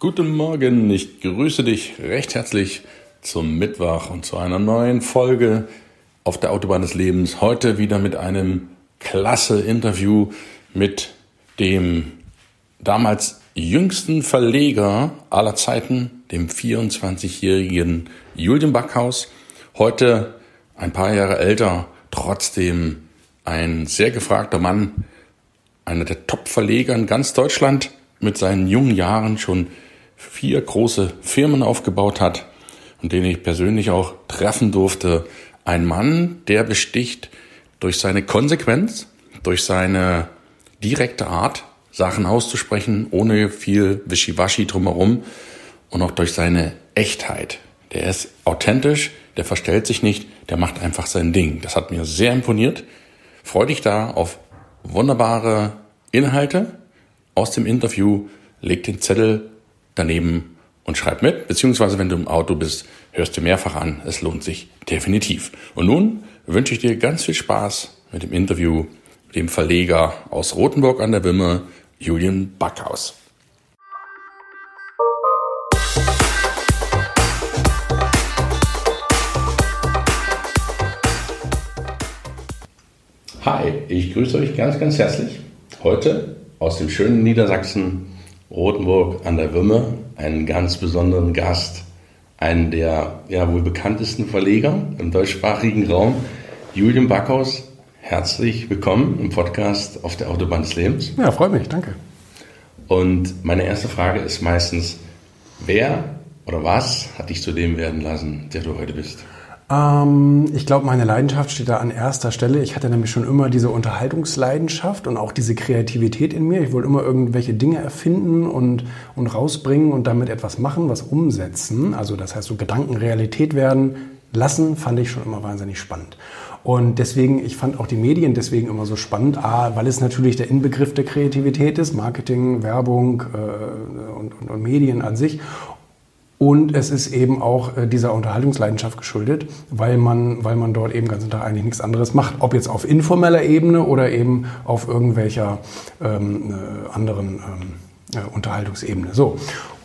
Guten Morgen, ich grüße dich recht herzlich zum Mittwoch und zu einer neuen Folge auf der Autobahn des Lebens. Heute wieder mit einem klasse Interview mit dem damals jüngsten Verleger aller Zeiten, dem 24-jährigen Julian Backhaus. Heute ein paar Jahre älter, trotzdem ein sehr gefragter Mann, einer der Top-Verleger in ganz Deutschland, mit seinen jungen Jahren schon vier große Firmen aufgebaut hat und den ich persönlich auch treffen durfte. Ein Mann, der besticht durch seine Konsequenz, durch seine direkte Art, Sachen auszusprechen, ohne viel Wischiwaschi drumherum und auch durch seine Echtheit. Der ist authentisch, der verstellt sich nicht, der macht einfach sein Ding. Das hat mir sehr imponiert. Freu dich da auf wunderbare Inhalte aus dem Interview. Leg den Zettel daneben und schreib mit, beziehungsweise wenn du im Auto bist, hörst du mehrfach an. Es lohnt sich definitiv. Und nun wünsche ich dir ganz viel Spaß mit dem Interview mit dem Verleger aus Rothenburg an der Wimme, Julian Backhaus. Hi, ich grüße euch ganz, ganz herzlich. Heute aus dem schönen Niedersachsen Rothenburg an der Wümme einen ganz besonderen Gast, einen der ja, wohl bekanntesten Verleger im deutschsprachigen Raum, Julian Backhaus. Herzlich willkommen im Podcast auf der Autobahn des Lebens. Ja, freut mich, danke. Und meine erste Frage ist meistens, wer oder was hat dich zu dem werden lassen, der du heute bist? Ähm, ich glaube, meine Leidenschaft steht da an erster Stelle. Ich hatte nämlich schon immer diese Unterhaltungsleidenschaft und auch diese Kreativität in mir. Ich wollte immer irgendwelche Dinge erfinden und, und rausbringen und damit etwas machen, was umsetzen. Also das heißt, so Gedanken Realität werden lassen, fand ich schon immer wahnsinnig spannend. Und deswegen, ich fand auch die Medien deswegen immer so spannend, A, weil es natürlich der Inbegriff der Kreativität ist, Marketing, Werbung äh, und, und, und Medien an sich. Und es ist eben auch äh, dieser Unterhaltungsleidenschaft geschuldet, weil man, weil man dort eben den ganzen Tag eigentlich nichts anderes macht. Ob jetzt auf informeller Ebene oder eben auf irgendwelcher ähm, äh, anderen ähm, äh, Unterhaltungsebene. So.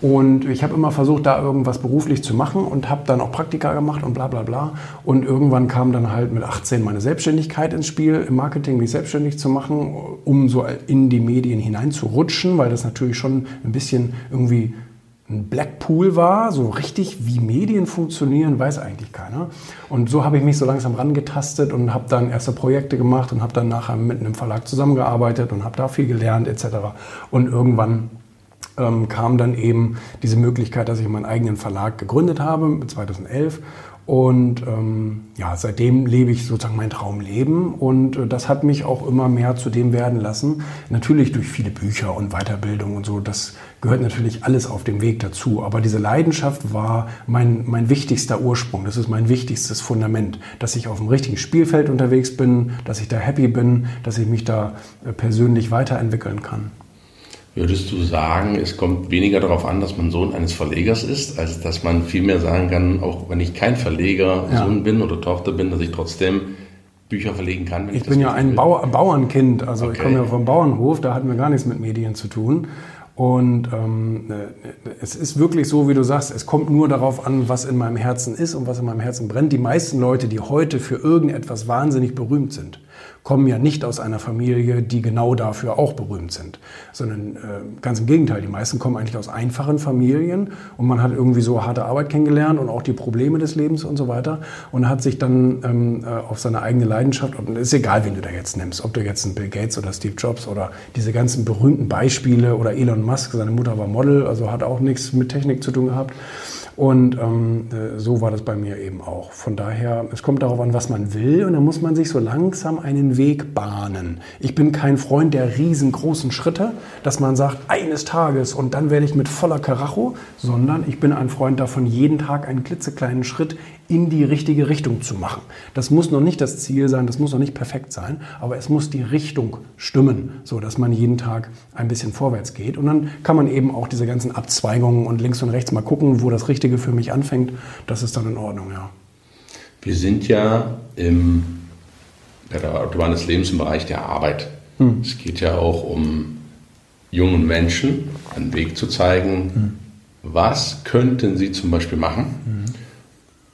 Und ich habe immer versucht, da irgendwas beruflich zu machen und habe dann auch Praktika gemacht und bla bla bla. Und irgendwann kam dann halt mit 18 meine Selbstständigkeit ins Spiel, im Marketing mich selbstständig zu machen, um so in die Medien hineinzurutschen, weil das natürlich schon ein bisschen irgendwie ein Blackpool war, so richtig wie Medien funktionieren, weiß eigentlich keiner. Und so habe ich mich so langsam rangetastet und habe dann erste Projekte gemacht und habe dann nachher mit einem Verlag zusammengearbeitet und habe da viel gelernt etc. Und irgendwann ähm, kam dann eben diese Möglichkeit, dass ich meinen eigenen Verlag gegründet habe, 2011 und ähm, ja, seitdem lebe ich sozusagen mein Traumleben und äh, das hat mich auch immer mehr zu dem werden lassen. Natürlich durch viele Bücher und Weiterbildung und so, das gehört natürlich alles auf dem Weg dazu. Aber diese Leidenschaft war mein, mein wichtigster Ursprung, das ist mein wichtigstes Fundament, dass ich auf dem richtigen Spielfeld unterwegs bin, dass ich da happy bin, dass ich mich da äh, persönlich weiterentwickeln kann. Würdest du sagen, es kommt weniger darauf an, dass man Sohn eines Verlegers ist, als dass man vielmehr sagen kann, auch wenn ich kein Verleger ja. Sohn bin oder Tochter bin, dass ich trotzdem Bücher verlegen kann? ich, ich bin ja ein Bau Bauernkind, also okay. ich komme ja vom Bauernhof, da hatten wir gar nichts mit Medien zu tun. Und ähm, es ist wirklich so, wie du sagst, es kommt nur darauf an, was in meinem Herzen ist und was in meinem Herzen brennt. Die meisten Leute, die heute für irgendetwas wahnsinnig berühmt sind, kommen ja nicht aus einer Familie, die genau dafür auch berühmt sind, sondern äh, ganz im Gegenteil, die meisten kommen eigentlich aus einfachen Familien und man hat irgendwie so harte Arbeit kennengelernt und auch die Probleme des Lebens und so weiter und hat sich dann ähm, äh, auf seine eigene Leidenschaft, und es ist egal, wen du da jetzt nimmst, ob du jetzt einen Bill Gates oder Steve Jobs oder diese ganzen berühmten Beispiele oder Elon Musk, seine Mutter war Model, also hat auch nichts mit Technik zu tun gehabt. Und ähm, äh, so war das bei mir eben auch. Von daher, es kommt darauf an, was man will und dann muss man sich so langsam einen Weg bahnen. Ich bin kein Freund der riesengroßen Schritte, dass man sagt, eines Tages und dann werde ich mit voller Karacho, sondern ich bin ein Freund davon, jeden Tag einen klitzekleinen Schritt in die richtige Richtung zu machen. Das muss noch nicht das Ziel sein, das muss noch nicht perfekt sein, aber es muss die Richtung stimmen, so dass man jeden Tag ein bisschen vorwärts geht. Und dann kann man eben auch diese ganzen Abzweigungen und links und rechts mal gucken, wo das Richtige für mich anfängt. Das ist dann in Ordnung, ja. Wir sind ja im, bei der Autobahn des Lebens im Bereich der Arbeit. Hm. Es geht ja auch um jungen Menschen einen Weg zu zeigen. Hm. Was könnten sie zum Beispiel machen? Hm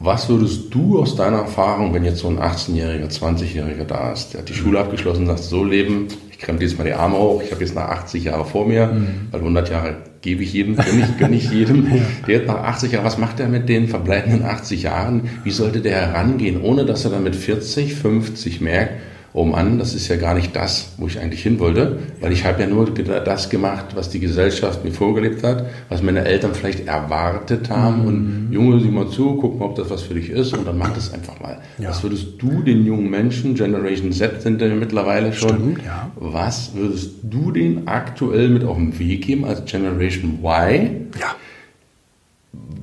was würdest du aus deiner Erfahrung, wenn jetzt so ein 18-Jähriger, 20-Jähriger da ist, der hat die Schule abgeschlossen und sagt, so leben, ich kremme diesmal die Arme hoch, ich habe jetzt nach 80 Jahren vor mir, mhm. weil 100 Jahre gebe ich jedem, gönne ich, gönne ich jedem. Der hat nach 80 Jahren, was macht er mit den verbleibenden 80 Jahren? Wie sollte der herangehen, ohne dass er dann mit 40, 50 merkt, oh Mann, das ist ja gar nicht das, wo ich eigentlich hin wollte, weil ich habe ja nur das gemacht, was die Gesellschaft mir vorgelebt hat, was meine Eltern vielleicht erwartet haben mhm. und Junge, sieh mal zu, guck mal, ob das was für dich ist und dann mach das einfach mal. Ja. Was würdest du den jungen Menschen, Generation Z sind ja mittlerweile schon, Stimmt, ja. was würdest du denen aktuell mit auf den Weg geben als Generation Y? Ja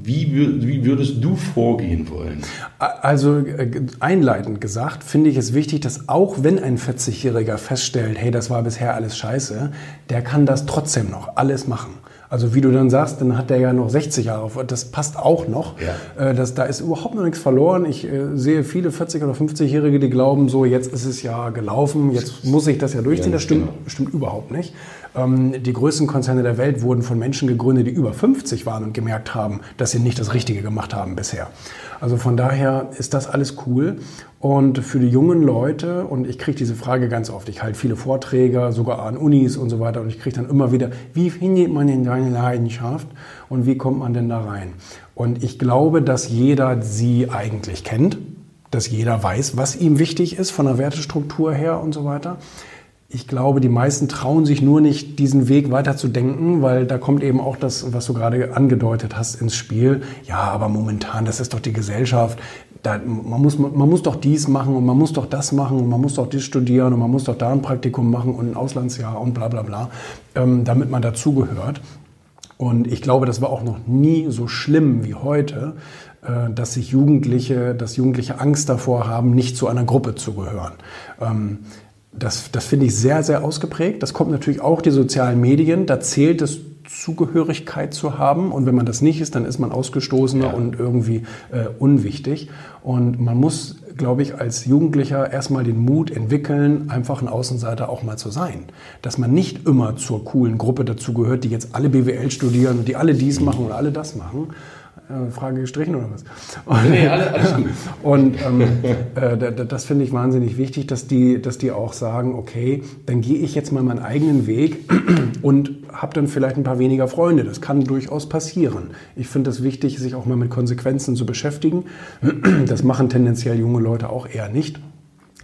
wie, wie würdest du vorgehen wollen? Also äh, einleitend gesagt, finde ich es wichtig, dass auch wenn ein 40-Jähriger feststellt, hey, das war bisher alles scheiße, der kann das trotzdem noch alles machen. Also wie du dann sagst, dann hat der ja noch 60 Jahre. Das passt auch noch. Ja. Äh, das, da ist überhaupt noch nichts verloren. Ich äh, sehe viele 40- oder 50-Jährige, die glauben, so jetzt ist es ja gelaufen, jetzt muss ich das ja durchziehen. das stimmt, genau. stimmt überhaupt nicht. Ähm, die größten Konzerne der Welt wurden von Menschen gegründet, die über 50 waren und gemerkt haben, dass sie nicht das Richtige gemacht haben bisher. Also von daher ist das alles cool. Und für die jungen Leute, und ich kriege diese Frage ganz oft, ich halte viele Vorträge, sogar an Unis und so weiter, und ich kriege dann immer wieder, wie findet man denn deine Leidenschaft und wie kommt man denn da rein? Und ich glaube, dass jeder sie eigentlich kennt, dass jeder weiß, was ihm wichtig ist von der Wertestruktur her und so weiter. Ich glaube, die meisten trauen sich nur nicht, diesen Weg weiter zu denken, weil da kommt eben auch das, was du gerade angedeutet hast, ins Spiel. Ja, aber momentan, das ist doch die Gesellschaft. Da, man, muss, man muss doch dies machen und man muss doch das machen und man muss doch dies studieren und man muss doch da ein Praktikum machen und ein Auslandsjahr und bla bla bla, ähm, damit man dazugehört. Und ich glaube, das war auch noch nie so schlimm wie heute, äh, dass sich Jugendliche, dass Jugendliche Angst davor haben, nicht zu einer Gruppe zu gehören. Ähm, das, das finde ich sehr, sehr ausgeprägt. Das kommt natürlich auch die sozialen Medien. Da zählt es, Zugehörigkeit zu haben. Und wenn man das nicht ist, dann ist man ausgestoßener ja. und irgendwie äh, unwichtig. Und man muss, glaube ich, als Jugendlicher erstmal den Mut entwickeln, einfach ein Außenseiter auch mal zu sein. Dass man nicht immer zur coolen Gruppe dazugehört, die jetzt alle BWL studieren und die alle dies machen oder alle das machen, äh, Frage gestrichen oder was? Und, nee, alles, alles gut. Und ähm, äh, das finde ich wahnsinnig wichtig, dass die, dass die auch sagen, okay, dann gehe ich jetzt mal meinen eigenen Weg und habe dann vielleicht ein paar weniger Freunde. Das kann durchaus passieren. Ich finde es wichtig, sich auch mal mit Konsequenzen zu beschäftigen. Das machen tendenziell junge Leute auch eher nicht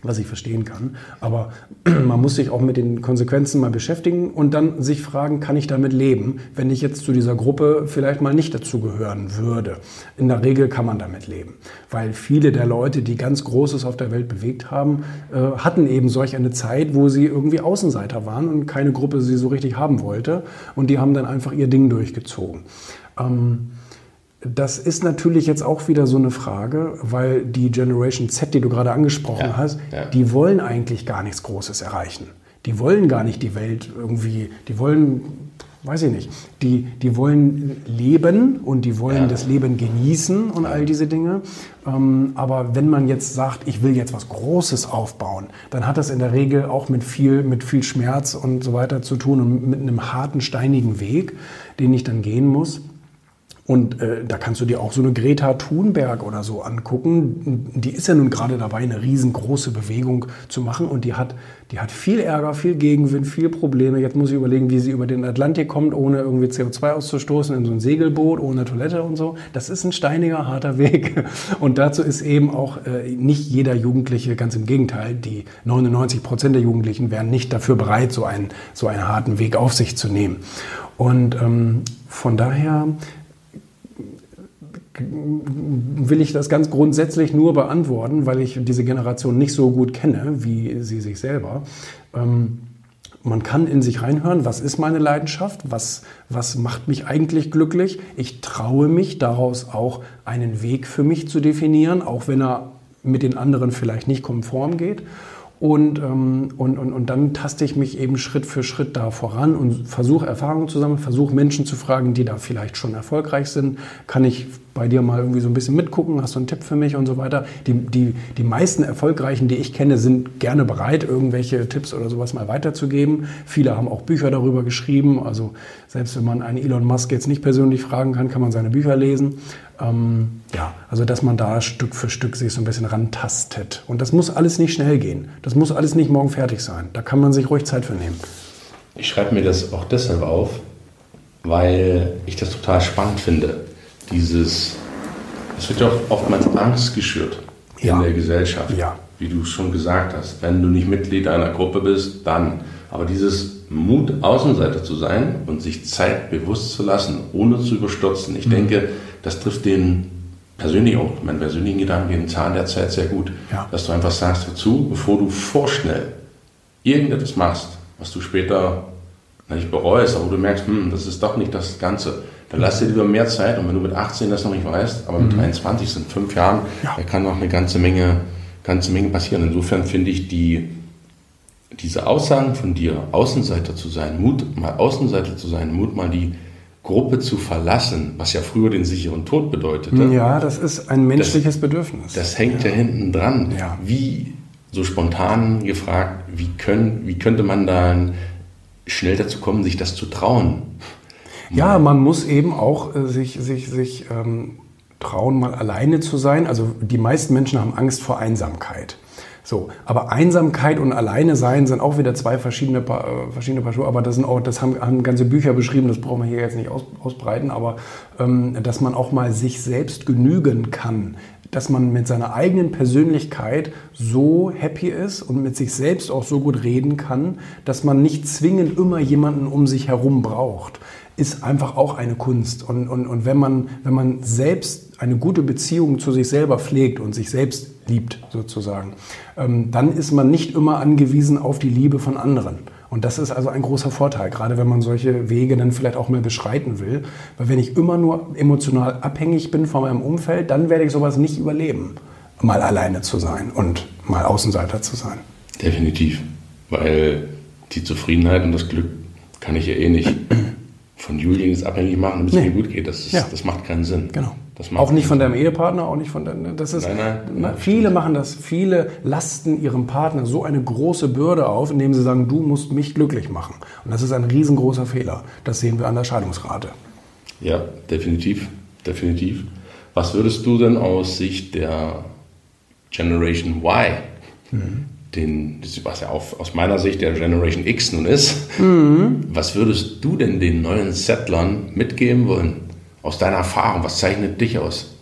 was ich verstehen kann. Aber man muss sich auch mit den Konsequenzen mal beschäftigen und dann sich fragen, kann ich damit leben, wenn ich jetzt zu dieser Gruppe vielleicht mal nicht dazugehören würde. In der Regel kann man damit leben, weil viele der Leute, die ganz Großes auf der Welt bewegt haben, äh, hatten eben solch eine Zeit, wo sie irgendwie Außenseiter waren und keine Gruppe sie so richtig haben wollte und die haben dann einfach ihr Ding durchgezogen. Ähm, das ist natürlich jetzt auch wieder so eine Frage, weil die Generation Z, die du gerade angesprochen ja, hast, ja. die wollen eigentlich gar nichts Großes erreichen. Die wollen gar nicht die Welt irgendwie, die wollen, weiß ich nicht, die, die wollen leben und die wollen ja. das Leben genießen und all diese Dinge. Ähm, aber wenn man jetzt sagt, ich will jetzt was Großes aufbauen, dann hat das in der Regel auch mit viel, mit viel Schmerz und so weiter zu tun und mit einem harten, steinigen Weg, den ich dann gehen muss. Und äh, da kannst du dir auch so eine Greta Thunberg oder so angucken. Die ist ja nun gerade dabei, eine riesengroße Bewegung zu machen und die hat, die hat viel Ärger, viel Gegenwind, viel Probleme. Jetzt muss ich überlegen, wie sie über den Atlantik kommt, ohne irgendwie CO2 auszustoßen, in so ein Segelboot, ohne Toilette und so. Das ist ein steiniger, harter Weg. Und dazu ist eben auch äh, nicht jeder Jugendliche, ganz im Gegenteil, die 99 Prozent der Jugendlichen wären nicht dafür bereit, so einen, so einen harten Weg auf sich zu nehmen. Und ähm, von daher will ich das ganz grundsätzlich nur beantworten, weil ich diese Generation nicht so gut kenne wie sie sich selber. Ähm, man kann in sich reinhören, was ist meine Leidenschaft, was, was macht mich eigentlich glücklich. Ich traue mich daraus auch einen Weg für mich zu definieren, auch wenn er mit den anderen vielleicht nicht konform geht. Und, ähm, und, und, und dann taste ich mich eben Schritt für Schritt da voran und versuche Erfahrungen zu sammeln, versuche Menschen zu fragen, die da vielleicht schon erfolgreich sind. Kann ich bei dir mal irgendwie so ein bisschen mitgucken? Hast du einen Tipp für mich und so weiter? Die, die, die meisten Erfolgreichen, die ich kenne, sind gerne bereit, irgendwelche Tipps oder sowas mal weiterzugeben. Viele haben auch Bücher darüber geschrieben. Also selbst wenn man einen Elon Musk jetzt nicht persönlich fragen kann, kann man seine Bücher lesen. Ähm, ja, also dass man da Stück für Stück sich so ein bisschen rantastet. Und das muss alles nicht schnell gehen. Das muss alles nicht morgen fertig sein. Da kann man sich ruhig Zeit für nehmen. Ich schreibe mir das auch deshalb auf, weil ich das total spannend finde dieses, es wird ja auch oftmals Angst geschürt ja. in der Gesellschaft, ja. wie du schon gesagt hast. Wenn du nicht Mitglied einer Gruppe bist, dann. Aber dieses Mut, Außenseiter zu sein und sich Zeit bewusst zu lassen, ohne zu überstürzen, ich mhm. denke, das trifft den persönlich auch, meinen persönlichen Gedanken, den Zahn der Zeit sehr gut. Ja. Dass du einfach sagst dazu, bevor du vorschnell irgendetwas machst, was du später nicht bereust, aber du merkst, hm, das ist doch nicht das Ganze, dann lass dir lieber mehr Zeit und wenn du mit 18 das noch nicht weißt, aber mit mhm. 23 sind fünf Jahren, ja. da kann noch eine ganze Menge, ganze Menge passieren. Insofern finde ich die, diese Aussagen von dir, Außenseiter zu sein, Mut, mal Außenseiter zu sein, Mut, mal die Gruppe zu verlassen, was ja früher den sicheren Tod bedeutete. Ja, das ist ein menschliches das, Bedürfnis. Das hängt ja, ja hinten dran. Ja. Wie, so spontan gefragt, wie, können, wie könnte man dann schnell dazu kommen, sich das zu trauen? Ja, man muss eben auch äh, sich, sich, sich ähm, trauen, mal alleine zu sein. Also die meisten Menschen haben Angst vor Einsamkeit. So, aber Einsamkeit und alleine sein sind auch wieder zwei verschiedene äh, verschiedene Paar Schuhe. Aber das sind auch, das haben, haben ganze Bücher beschrieben. Das brauchen wir hier jetzt nicht aus, ausbreiten. Aber ähm, dass man auch mal sich selbst genügen kann, dass man mit seiner eigenen Persönlichkeit so happy ist und mit sich selbst auch so gut reden kann, dass man nicht zwingend immer jemanden um sich herum braucht ist einfach auch eine Kunst. Und, und, und wenn, man, wenn man selbst eine gute Beziehung zu sich selber pflegt und sich selbst liebt, sozusagen, ähm, dann ist man nicht immer angewiesen auf die Liebe von anderen. Und das ist also ein großer Vorteil, gerade wenn man solche Wege dann vielleicht auch mal beschreiten will. Weil wenn ich immer nur emotional abhängig bin von meinem Umfeld, dann werde ich sowas nicht überleben, mal alleine zu sein und mal Außenseiter zu sein. Definitiv, weil die Zufriedenheit und das Glück kann ich ja eh nicht von Julian jetzt abhängig machen, damit es nee. mir gut geht. Das, ist, ja. das macht keinen Sinn. Genau. auch nicht von deinem Ehepartner, auch nicht von deinem. Das ist, nein, nein, viele machen das. Viele lasten ihrem Partner so eine große Bürde auf, indem sie sagen, du musst mich glücklich machen. Und das ist ein riesengroßer Fehler. Das sehen wir an der Scheidungsrate. Ja, definitiv, definitiv. Was würdest du denn aus Sicht der Generation Y mhm den, was ja auch aus meiner Sicht der Generation X nun ist, mhm. was würdest du denn den neuen Settlern mitgeben wollen? Aus deiner Erfahrung, was zeichnet dich aus?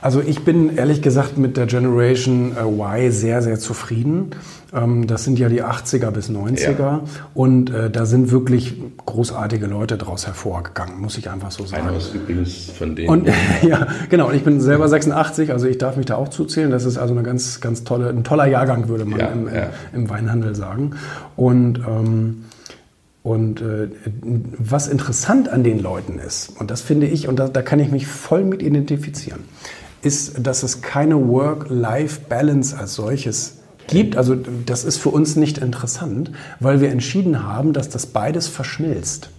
Also ich bin ehrlich gesagt mit der Generation äh, Y sehr, sehr zufrieden. Ähm, das sind ja die 80er bis 90er ja. und äh, da sind wirklich großartige Leute daraus hervorgegangen, muss ich einfach so sagen. Einer ist übrigens von denen. Und, ja, genau. Und ich bin selber 86, also ich darf mich da auch zuzählen. Das ist also eine ganz, ganz tolle, ein toller Jahrgang, würde man ja, im, ja. im, Weinhandel sagen. Und ähm, und äh, was interessant an den Leuten ist, und das finde ich, und da, da kann ich mich voll mit identifizieren, ist, dass es keine Work-Life-Balance als solches gibt. Also das ist für uns nicht interessant, weil wir entschieden haben, dass das beides verschmilzt.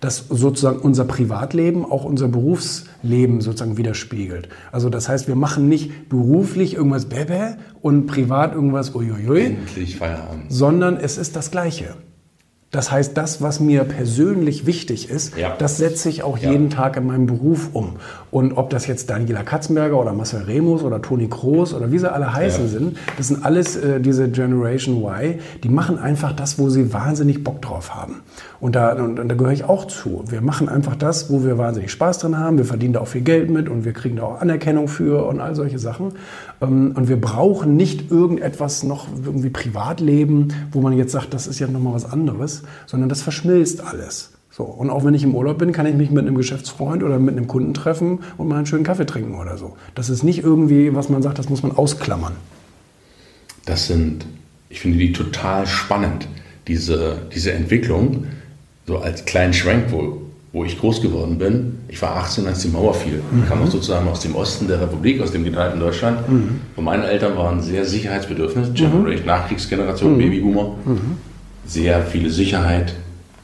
Dass sozusagen unser Privatleben auch unser Berufsleben sozusagen widerspiegelt. Also das heißt, wir machen nicht beruflich irgendwas Bebe und privat irgendwas Uiuiui. Endlich Feierabend. Sondern es ist das Gleiche. Das heißt, das, was mir persönlich wichtig ist, ja. das setze ich auch ja. jeden Tag in meinem Beruf um. Und ob das jetzt Daniela Katzenberger oder Marcel Remus oder Toni Kroos oder wie sie alle heißen ja. sind, das sind alles äh, diese Generation Y, die machen einfach das, wo sie wahnsinnig Bock drauf haben. Und da, und, und da gehöre ich auch zu. Wir machen einfach das, wo wir wahnsinnig Spaß dran haben. Wir verdienen da auch viel Geld mit und wir kriegen da auch Anerkennung für und all solche Sachen. Ähm, und wir brauchen nicht irgendetwas noch irgendwie Privatleben, wo man jetzt sagt, das ist ja nochmal was anderes, sondern das verschmilzt alles. So, und auch wenn ich im Urlaub bin, kann ich mich mit einem Geschäftsfreund oder mit einem Kunden treffen und mal einen schönen Kaffee trinken oder so. Das ist nicht irgendwie, was man sagt, das muss man ausklammern. Das sind, ich finde die total spannend, diese, diese Entwicklung, so als kleinen Schrank, wo, wo ich groß geworden bin. Ich war 18, als die Mauer fiel. Mhm. Ich kam auch sozusagen aus dem Osten der Republik, aus dem geteilten Deutschland. Mhm. Und meine Eltern waren sehr sicherheitsbedürftig, Generation, mhm. Nachkriegsgeneration, mhm. Babyboomer. Mhm. Sehr viele Sicherheit,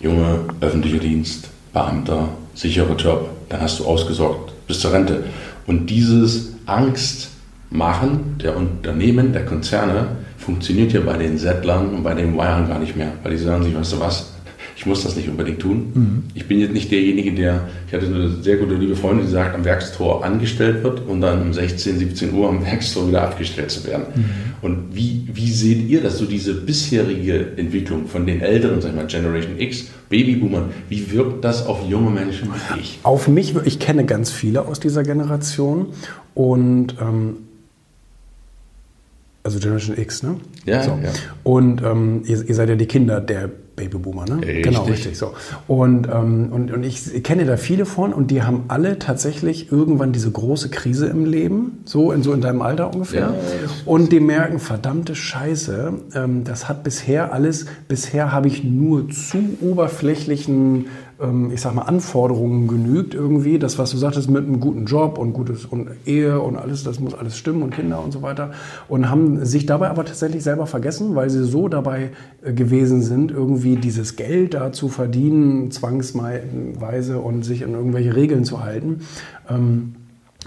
junge öffentlicher Dienst, Beamter, sicherer Job, dann hast du ausgesorgt bis zur Rente. Und dieses Angstmachen der Unternehmen, der Konzerne, funktioniert ja bei den Settlern und bei den Wirern gar nicht mehr, weil die sagen sich, weißt du was, ich muss das nicht unbedingt tun. Mhm. Ich bin jetzt nicht derjenige, der, ich hatte eine sehr gute liebe Freundin, die sagt, am Werkstor angestellt wird und dann um 16, 17 Uhr am Werkstor wieder abgestellt zu werden. Mhm. Und wie, wie seht ihr das, so diese bisherige Entwicklung von den älteren, sag ich mal, Generation X, Babyboomern, wie wirkt das auf junge Menschen wie ich? Auf mich, ich kenne ganz viele aus dieser Generation und ähm, also Generation X, ne? Ja, so. ja. Und ähm, ihr, ihr, seid ja die Kinder der Babyboomer, ne? Richtig. Genau, richtig. So. Und, ähm, und, und ich kenne da viele von und die haben alle tatsächlich irgendwann diese große Krise im Leben, so in, so in deinem Alter ungefähr. Ja, und die merken, verdammte Scheiße, ähm, das hat bisher alles, bisher habe ich nur zu oberflächlichen ich sag mal, Anforderungen genügt irgendwie. Das, was du sagtest, mit einem guten Job und gutes und Ehe und alles, das muss alles stimmen und Kinder und so weiter. Und haben sich dabei aber tatsächlich selber vergessen, weil sie so dabei äh, gewesen sind, irgendwie dieses Geld da zu verdienen, zwangsweise und sich an irgendwelche Regeln zu halten. Ähm,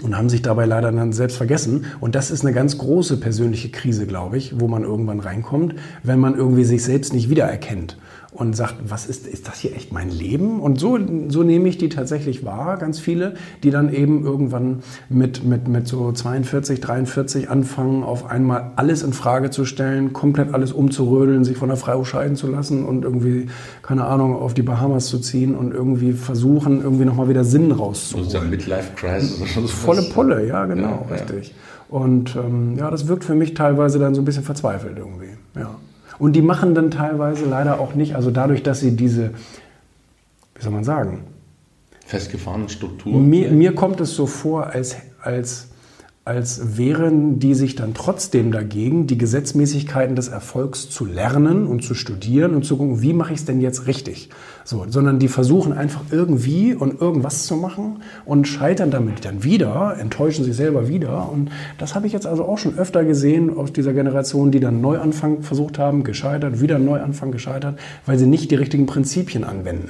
und haben sich dabei leider dann selbst vergessen. Und das ist eine ganz große persönliche Krise, glaube ich, wo man irgendwann reinkommt, wenn man irgendwie sich selbst nicht wiedererkennt und sagt, was ist, ist das hier echt mein Leben? Und so, so nehme ich die tatsächlich wahr, ganz viele, die dann eben irgendwann mit, mit, mit so 42, 43 anfangen, auf einmal alles in Frage zu stellen, komplett alles umzurödeln, sich von der Frau scheiden zu lassen und irgendwie, keine Ahnung, auf die Bahamas zu ziehen und irgendwie versuchen, irgendwie nochmal wieder Sinn rauszuholen. Sozusagen Midlife-Crisis. Volle Pulle, ja, genau, ja, richtig. Ja. Und ähm, ja, das wirkt für mich teilweise dann so ein bisschen verzweifelt irgendwie, ja. Und die machen dann teilweise leider auch nicht, also dadurch, dass sie diese, wie soll man sagen? Festgefahrene Strukturen. Mir, mir kommt es so vor, als, als als wären die sich dann trotzdem dagegen, die Gesetzmäßigkeiten des Erfolgs zu lernen und zu studieren und zu gucken, wie mache ich es denn jetzt richtig? So, sondern die versuchen einfach irgendwie und irgendwas zu machen und scheitern damit dann wieder, enttäuschen sich selber wieder. Und das habe ich jetzt also auch schon öfter gesehen aus dieser Generation, die dann Neuanfang versucht haben, gescheitert, wieder Neuanfang gescheitert, weil sie nicht die richtigen Prinzipien anwenden.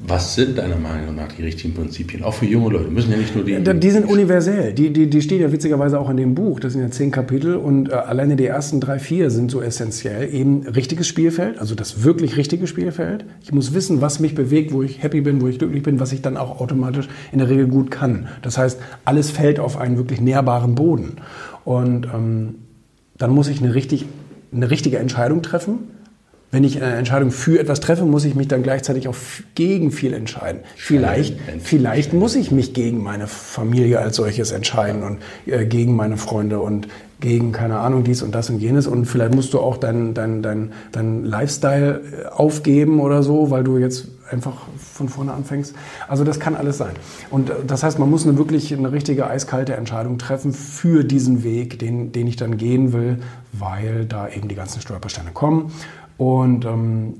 Was sind deiner Meinung nach die richtigen Prinzipien? Auch für junge Leute. Müssen ja nicht nur die. Die sind universell. Die, die, die stehen ja witzigerweise auch in dem Buch. Das sind ja zehn Kapitel und äh, alleine die ersten drei, vier sind so essentiell. Eben richtiges Spielfeld, also das wirklich richtige Spielfeld. Ich muss wissen, was mich bewegt, wo ich happy bin, wo ich glücklich bin, was ich dann auch automatisch in der Regel gut kann. Das heißt, alles fällt auf einen wirklich nährbaren Boden. Und ähm, dann muss ich eine, richtig, eine richtige Entscheidung treffen wenn ich eine Entscheidung für etwas treffe, muss ich mich dann gleichzeitig auch gegen viel entscheiden. Vielleicht, vielleicht muss ich mich gegen meine Familie als solches entscheiden und äh, gegen meine Freunde und gegen, keine Ahnung, dies und das und jenes. Und vielleicht musst du auch deinen dein, dein, dein Lifestyle äh, aufgeben oder so, weil du jetzt einfach von vorne anfängst. Also das kann alles sein. Und äh, das heißt, man muss eine wirklich eine richtige eiskalte Entscheidung treffen für diesen Weg, den, den ich dann gehen will, weil da eben die ganzen Stolpersteine kommen. Und ähm,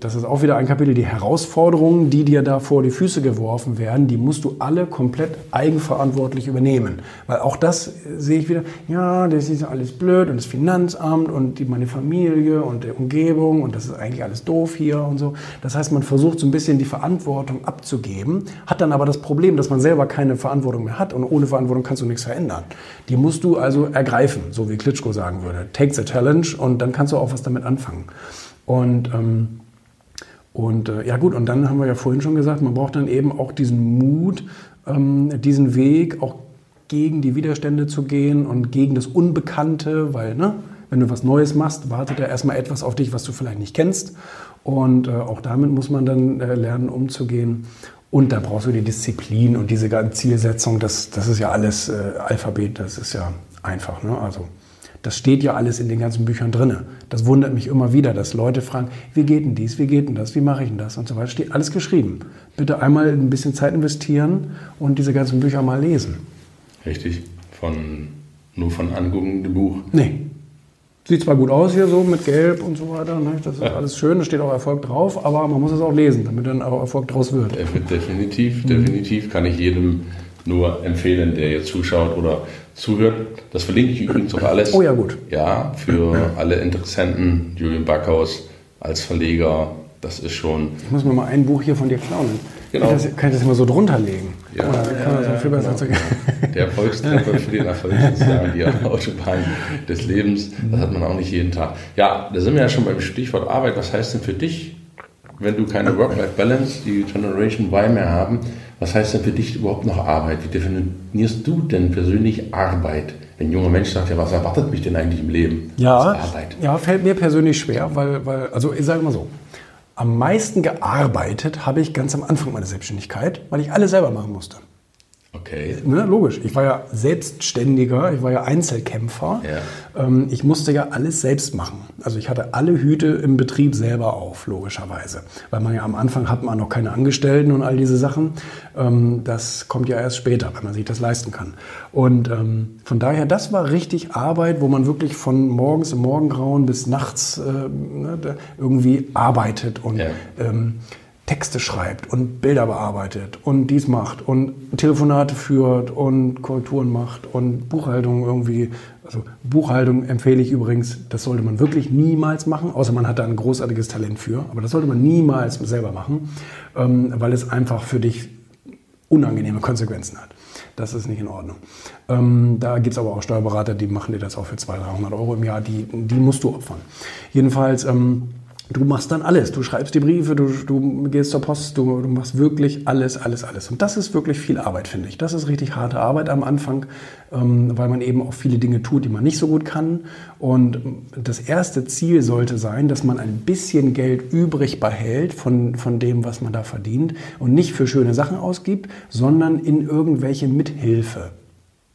das ist auch wieder ein Kapitel, die Herausforderungen, die dir da vor die Füße geworfen werden, die musst du alle komplett eigenverantwortlich übernehmen. Weil auch das sehe ich wieder, ja, das ist alles blöd und das Finanzamt und die, meine Familie und die Umgebung und das ist eigentlich alles doof hier und so. Das heißt, man versucht so ein bisschen die Verantwortung abzugeben, hat dann aber das Problem, dass man selber keine Verantwortung mehr hat und ohne Verantwortung kannst du nichts verändern. Die musst du also ergreifen, so wie Klitschko sagen würde. Take the challenge und dann kannst du auch was damit anfangen. Und, ähm, und äh, ja gut, und dann haben wir ja vorhin schon gesagt, man braucht dann eben auch diesen Mut, ähm, diesen Weg auch gegen die Widerstände zu gehen und gegen das Unbekannte, weil ne, wenn du was Neues machst, wartet ja erstmal etwas auf dich, was du vielleicht nicht kennst. Und äh, auch damit muss man dann äh, lernen, umzugehen. Und da brauchst du die Disziplin und diese ganze Zielsetzung, das, das ist ja alles äh, Alphabet, das ist ja einfach. Ne? Also Das steht ja alles in den ganzen Büchern drin. Das wundert mich immer wieder, dass Leute fragen, wie geht denn dies, wie geht denn das, wie mache ich denn das und so weiter. Steht alles geschrieben. Bitte einmal ein bisschen Zeit investieren und diese ganzen Bücher mal lesen. Richtig. Von, nur von angucken, dem Buch. Nee. Sieht zwar gut aus hier so mit Gelb und so weiter, ne? das ist ja. alles schön, da steht auch Erfolg drauf, aber man muss es auch lesen, damit dann auch Erfolg draus wird. Definitiv, definitiv kann ich jedem nur empfehlen, der jetzt zuschaut oder zuhört. Das verlinke ich übrigens auch alles. Oh ja, gut. Ja, für alle Interessenten, Julian Backhaus als Verleger, das ist schon. Ich muss mir mal ein Buch hier von dir klauen. Genau. Kann ich das, kann ich das immer so drunter legen? Ja, Oder kann man so viel besser genau. Der Erfolgstreffer für den Erfolg sozusagen, die Autobahn des Lebens, das hat man auch nicht jeden Tag. Ja, da sind wir ja schon beim Stichwort Arbeit. Was heißt denn für dich, wenn du keine Work-Life-Balance, die Generation Y mehr haben, was heißt denn für dich überhaupt noch Arbeit? Wie definierst du denn persönlich Arbeit? Wenn ein junger Mensch sagt, ja, was erwartet mich denn eigentlich im Leben? Ja, Arbeit. ja fällt mir persönlich schwer, weil, weil also ich sage mal so, am meisten gearbeitet habe ich ganz am Anfang meiner Selbstständigkeit, weil ich alles selber machen musste. Okay. Ne, logisch. Ich war ja Selbstständiger, ich war ja Einzelkämpfer. Ja. Ähm, ich musste ja alles selbst machen. Also ich hatte alle Hüte im Betrieb selber auf, logischerweise. Weil man ja am Anfang hat man noch keine Angestellten und all diese Sachen. Ähm, das kommt ja erst später, wenn man sich das leisten kann. Und ähm, von daher, das war richtig Arbeit, wo man wirklich von morgens im Morgengrauen bis nachts äh, ne, irgendwie arbeitet und ja. Texte schreibt und Bilder bearbeitet und dies macht und Telefonate führt und Korrekturen macht und Buchhaltung irgendwie, also Buchhaltung empfehle ich übrigens, das sollte man wirklich niemals machen, außer man hat da ein großartiges Talent für, aber das sollte man niemals selber machen, ähm, weil es einfach für dich unangenehme Konsequenzen hat. Das ist nicht in Ordnung. Ähm, da gibt es aber auch Steuerberater, die machen dir das auch für 200, 300 Euro im Jahr, die, die musst du opfern. Jedenfalls, ähm, Du machst dann alles. Du schreibst die Briefe, du, du gehst zur Post, du, du, machst wirklich alles, alles, alles. Und das ist wirklich viel Arbeit, finde ich. Das ist richtig harte Arbeit am Anfang, ähm, weil man eben auch viele Dinge tut, die man nicht so gut kann. Und das erste Ziel sollte sein, dass man ein bisschen Geld übrig behält von, von dem, was man da verdient und nicht für schöne Sachen ausgibt, sondern in irgendwelche Mithilfe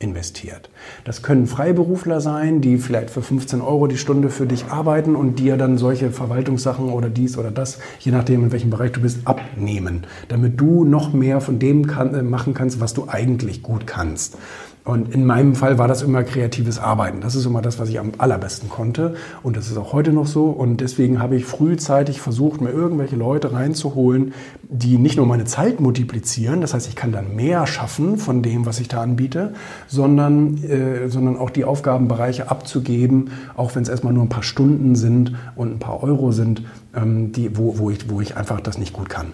investiert. Das können Freiberufler sein, die vielleicht für 15 Euro die Stunde für dich arbeiten und dir dann solche Verwaltungssachen oder dies oder das, je nachdem in welchem Bereich du bist, abnehmen, damit du noch mehr von dem kann, äh, machen kannst, was du eigentlich gut kannst. Und in meinem Fall war das immer kreatives Arbeiten. Das ist immer das, was ich am allerbesten konnte. Und das ist auch heute noch so. Und deswegen habe ich frühzeitig versucht, mir irgendwelche Leute reinzuholen, die nicht nur meine Zeit multiplizieren, das heißt, ich kann dann mehr schaffen von dem, was ich da anbiete, sondern, äh, sondern auch die Aufgabenbereiche abzugeben, auch wenn es erstmal nur ein paar Stunden sind und ein paar Euro sind, ähm, die, wo, wo, ich, wo ich einfach das nicht gut kann.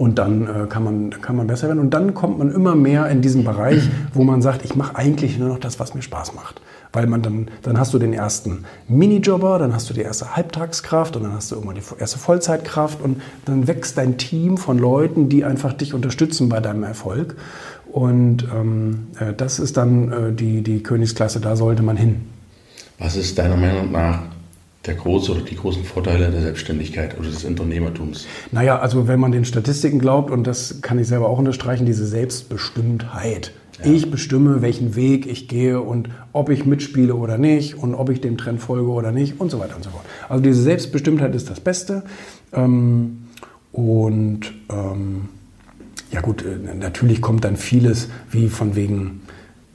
Und dann äh, kann, man, kann man besser werden. Und dann kommt man immer mehr in diesen Bereich, wo man sagt, ich mache eigentlich nur noch das, was mir Spaß macht. Weil man dann, dann hast du den ersten Minijobber, dann hast du die erste Halbtagskraft und dann hast du irgendwann die erste Vollzeitkraft und dann wächst dein Team von Leuten, die einfach dich unterstützen bei deinem Erfolg. Und ähm, äh, das ist dann äh, die, die Königsklasse, da sollte man hin. Was ist deiner Meinung nach der große oder die großen Vorteile der Selbstständigkeit oder des Unternehmertums? Naja, also wenn man den Statistiken glaubt, und das kann ich selber auch unterstreichen, diese Selbstbestimmtheit. Ja. Ich bestimme, welchen Weg ich gehe und ob ich mitspiele oder nicht und ob ich dem Trend folge oder nicht und so weiter und so fort. Also diese Selbstbestimmtheit ist das Beste. Ähm, und ähm, ja gut, äh, natürlich kommt dann vieles wie von wegen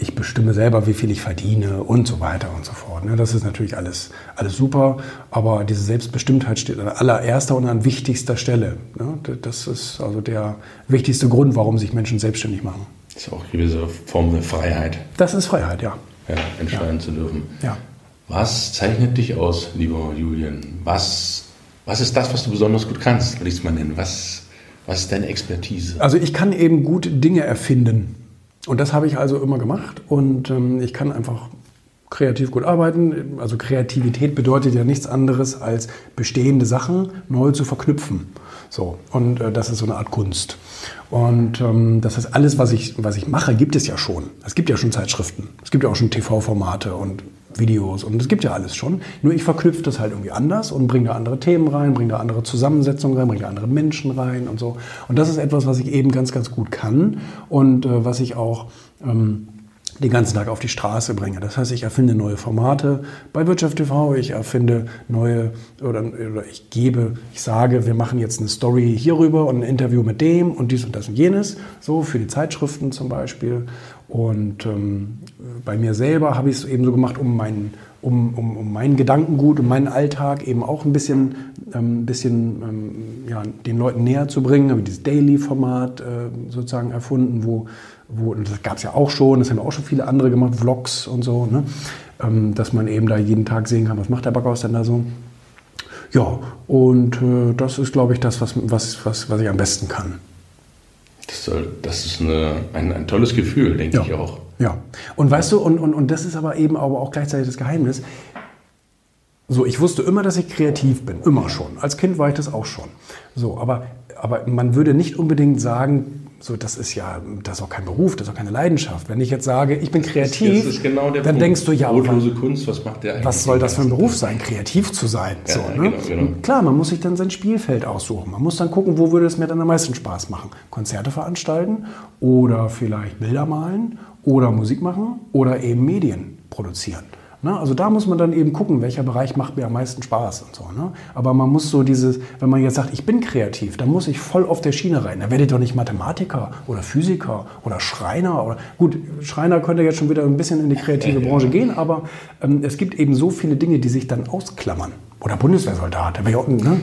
ich bestimme selber, wie viel ich verdiene und so weiter und so fort. Ne? Das ist natürlich alles, alles super, aber diese Selbstbestimmtheit steht an allererster und an wichtigster Stelle. Ne? Das ist also der wichtigste Grund, warum sich Menschen selbstständig machen. Das ist auch eine gewisse Form der Freiheit. Das ist Freiheit, ja. Ja, entscheiden ja. zu dürfen. Ja. Was zeichnet dich aus, lieber Julian? Was, was ist das, was du besonders gut kannst, will ich es mal nennen? Was, was ist deine Expertise? Also ich kann eben gut Dinge erfinden. Und das habe ich also immer gemacht und ähm, ich kann einfach kreativ gut arbeiten. Also Kreativität bedeutet ja nichts anderes als bestehende Sachen neu zu verknüpfen. So, und äh, das ist so eine Art Kunst. Und ähm, das heißt, alles, was ich, was ich mache, gibt es ja schon. Es gibt ja schon Zeitschriften, es gibt ja auch schon TV-Formate und Videos und es gibt ja alles schon. Nur ich verknüpfe das halt irgendwie anders und bringe da andere Themen rein, bringe da andere Zusammensetzungen rein, bringe da andere Menschen rein und so. Und das ist etwas, was ich eben ganz, ganz gut kann und äh, was ich auch ähm, den ganzen Tag auf die Straße bringe. Das heißt, ich erfinde neue Formate bei Wirtschaft TV, ich erfinde neue oder, oder, ich gebe, ich sage, wir machen jetzt eine Story hierüber und ein Interview mit dem und dies und das und jenes, so für die Zeitschriften zum Beispiel. Und ähm, bei mir selber habe ich es eben so gemacht, um meinen, um, um, um meinen Gedankengut und meinen Alltag eben auch ein bisschen, ähm, bisschen ähm, ja, den Leuten näher zu bringen. Habe dieses Daily-Format äh, sozusagen erfunden, wo, wo das gab es ja auch schon, das haben auch schon viele andere gemacht, Vlogs und so, ne? Ähm, dass man eben da jeden Tag sehen kann, was macht der Backhaus denn da so. Ja, und äh, das ist, glaube ich, das, was, was, was, was ich am besten kann. Das, soll, das ist eine, ein, ein tolles Gefühl, denke ja. ich auch. Ja, und weißt du, und, und, und das ist aber eben aber auch gleichzeitig das Geheimnis. So, ich wusste immer, dass ich kreativ bin, immer schon. Als Kind war ich das auch schon. So, aber, aber man würde nicht unbedingt sagen, so, das ist ja, das ist auch kein Beruf, das ist auch keine Leidenschaft. Wenn ich jetzt sage, ich bin kreativ, genau dann Punkt. denkst du, ja, Brotlose Kunst, was macht der eigentlich? Was soll das für ein Beruf sein, kreativ zu sein? Ja, so, ne? genau, genau. Klar, man muss sich dann sein Spielfeld aussuchen. Man muss dann gucken, wo würde es mir dann am meisten Spaß machen. Konzerte veranstalten oder vielleicht Bilder malen oder Musik machen oder eben Medien produzieren. Ne? Also da muss man dann eben gucken, welcher Bereich macht mir am meisten Spaß und so. Ne? Aber man muss so dieses, wenn man jetzt sagt, ich bin kreativ, dann muss ich voll auf der Schiene rein. Da werde ich doch nicht Mathematiker oder Physiker oder Schreiner oder gut, Schreiner könnte jetzt schon wieder ein bisschen in die kreative Branche gehen, aber ähm, es gibt eben so viele Dinge, die sich dann ausklammern. Oder Bundeswehrsoldat. Ne?